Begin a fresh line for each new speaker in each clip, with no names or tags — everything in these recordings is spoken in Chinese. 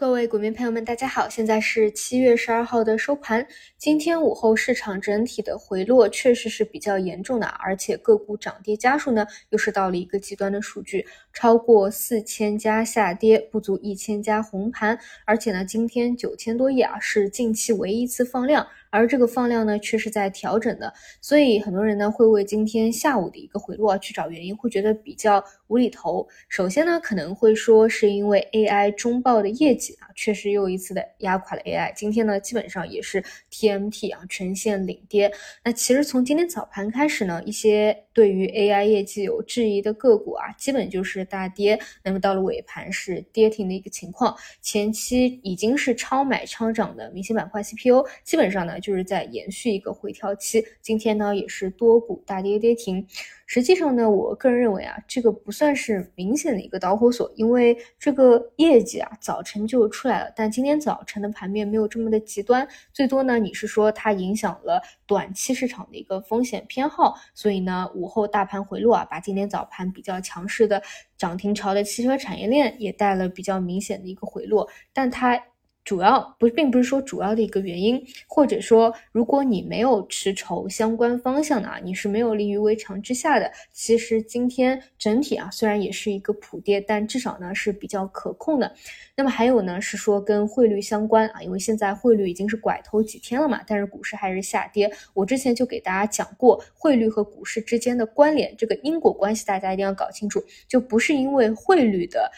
各位股民朋友们，大家好，现在是七月十二号的收盘。今天午后市场整体的回落确实是比较严重的，而且个股涨跌家数呢又是到了一个极端的数据，超过四千家下跌，不足一千家红盘，而且呢，今天九千多亿啊是近期唯一一次放量。而这个放量呢，却是在调整的，所以很多人呢会为今天下午的一个回落去找原因，会觉得比较无厘头。首先呢，可能会说是因为 AI 中报的业绩啊，确实又一次的压垮了 AI。今天呢，基本上也是 TMT 啊全线领跌。那其实从今天早盘开始呢，一些对于 AI 业绩有质疑的个股啊，基本就是大跌。那么到了尾盘是跌停的一个情况。前期已经是超买超涨的明星板块 CPU，基本上呢。就是在延续一个回调期，今天呢也是多股大跌跌停。实际上呢，我个人认为啊，这个不算是明显的一个导火索，因为这个业绩啊早晨就出来但今天早晨的盘面没有这么的极端，最多呢你是说它影响了短期市场的一个风险偏好，所以呢午后大盘回落啊，把今天早盘比较强势的涨停潮的汽车产业链也带了比较明显的一个回落，但它。主要不并不是说主要的一个原因，或者说如果你没有持筹相关方向的啊，你是没有立于危墙之下的。其实今天整体啊虽然也是一个普跌，但至少呢是比较可控的。那么还有呢是说跟汇率相关啊，因为现在汇率已经是拐头几天了嘛，但是股市还是下跌。我之前就给大家讲过汇率和股市之间的关联，这个因果关系大家一定要搞清楚，就不是因为汇率的。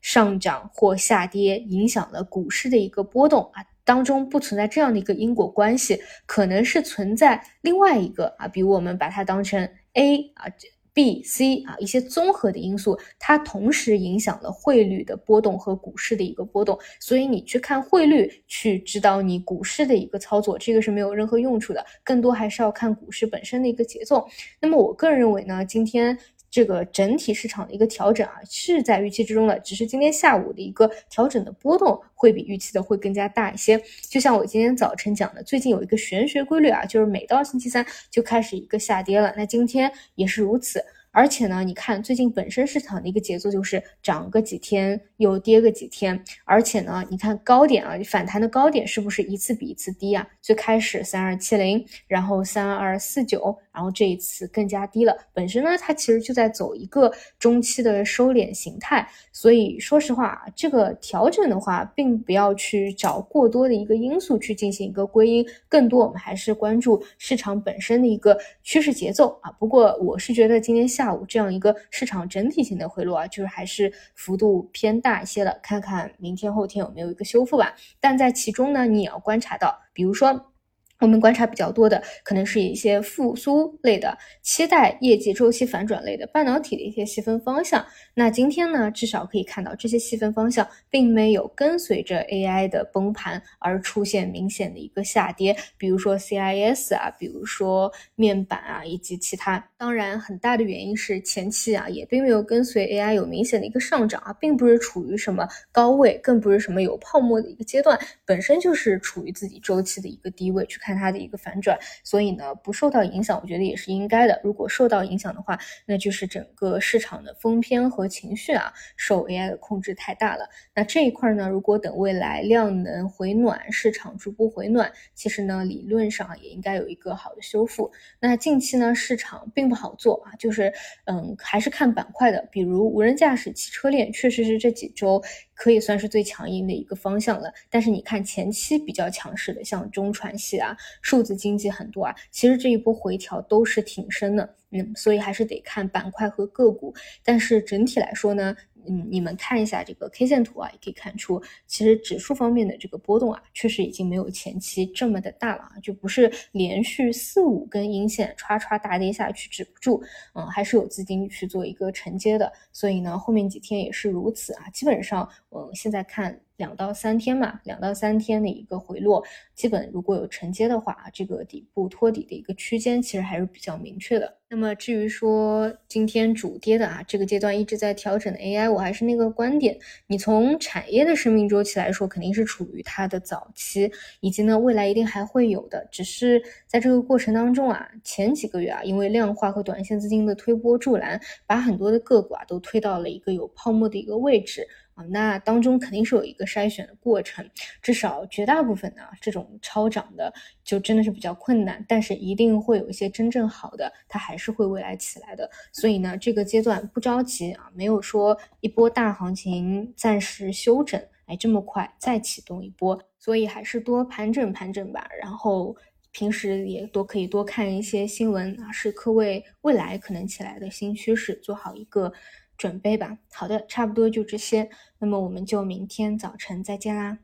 上涨或下跌影响了股市的一个波动啊，当中不存在这样的一个因果关系，可能是存在另外一个啊，比如我们把它当成 A 啊、B、C 啊一些综合的因素，它同时影响了汇率的波动和股市的一个波动，所以你去看汇率去指导你股市的一个操作，这个是没有任何用处的，更多还是要看股市本身的一个节奏。那么我个人认为呢，今天。这个整体市场的一个调整啊，是在预期之中的，只是今天下午的一个调整的波动会比预期的会更加大一些。就像我今天早晨讲的，最近有一个玄学规律啊，就是每到星期三就开始一个下跌了，那今天也是如此。而且呢，你看最近本身市场的一个节奏就是涨个几天又跌个几天，而且呢，你看高点啊，反弹的高点是不是一次比一次低啊？最开始三二七零，然后三二四九。然后这一次更加低了，本身呢，它其实就在走一个中期的收敛形态，所以说实话，这个调整的话，并不要去找过多的一个因素去进行一个归因，更多我们还是关注市场本身的一个趋势节奏啊。不过我是觉得今天下下午这样一个市场整体性的回落啊，就是还是幅度偏大一些的，看看明天后天有没有一个修复吧。但在其中呢，你也要观察到，比如说。我们观察比较多的，可能是一些复苏类的、期待业绩周期反转类的半导体的一些细分方向。那今天呢，至少可以看到这些细分方向并没有跟随着 AI 的崩盘而出现明显的一个下跌。比如说 CIS 啊，比如说面板啊，以及其他。当然，很大的原因是前期啊，也并没有跟随 AI 有明显的一个上涨啊，并不是处于什么高位，更不是什么有泡沫的一个阶段，本身就是处于自己周期的一个低位去看。看它的一个反转，所以呢不受到影响，我觉得也是应该的。如果受到影响的话，那就是整个市场的风偏和情绪啊受 AI 的控制太大了。那这一块呢，如果等未来量能回暖，市场逐步回暖，其实呢理论上也应该有一个好的修复。那近期呢市场并不好做啊，就是嗯还是看板块的，比如无人驾驶、汽车链，确实是这几周。可以算是最强硬的一个方向了，但是你看前期比较强势的，像中传系啊、数字经济很多啊，其实这一波回调都是挺深的，嗯，所以还是得看板块和个股，但是整体来说呢。嗯，你们看一下这个 K 线图啊，也可以看出，其实指数方面的这个波动啊，确实已经没有前期这么的大了啊，就不是连续四五根阴线歘歘大跌下去止不住，嗯，还是有资金去做一个承接的，所以呢，后面几天也是如此啊，基本上，嗯，现在看。两到三天嘛，两到三天的一个回落，基本如果有承接的话，啊这个底部托底的一个区间其实还是比较明确的。那么至于说今天主跌的啊，这个阶段一直在调整的 AI，我还是那个观点，你从产业的生命周期来说，肯定是处于它的早期，以及呢未来一定还会有的，只是在这个过程当中啊，前几个月啊，因为量化和短线资金的推波助澜，把很多的个股啊都推到了一个有泡沫的一个位置。啊，那当中肯定是有一个筛选的过程，至少绝大部分呢这种超涨的就真的是比较困难，但是一定会有一些真正好的，它还是会未来起来的。所以呢，这个阶段不着急啊，没有说一波大行情暂时休整，哎，这么快再启动一波，所以还是多盘整盘整吧，然后。平时也多可以多看一些新闻啊，时刻为未来可能起来的新趋势做好一个准备吧。好的，差不多就这些，那么我们就明天早晨再见啦。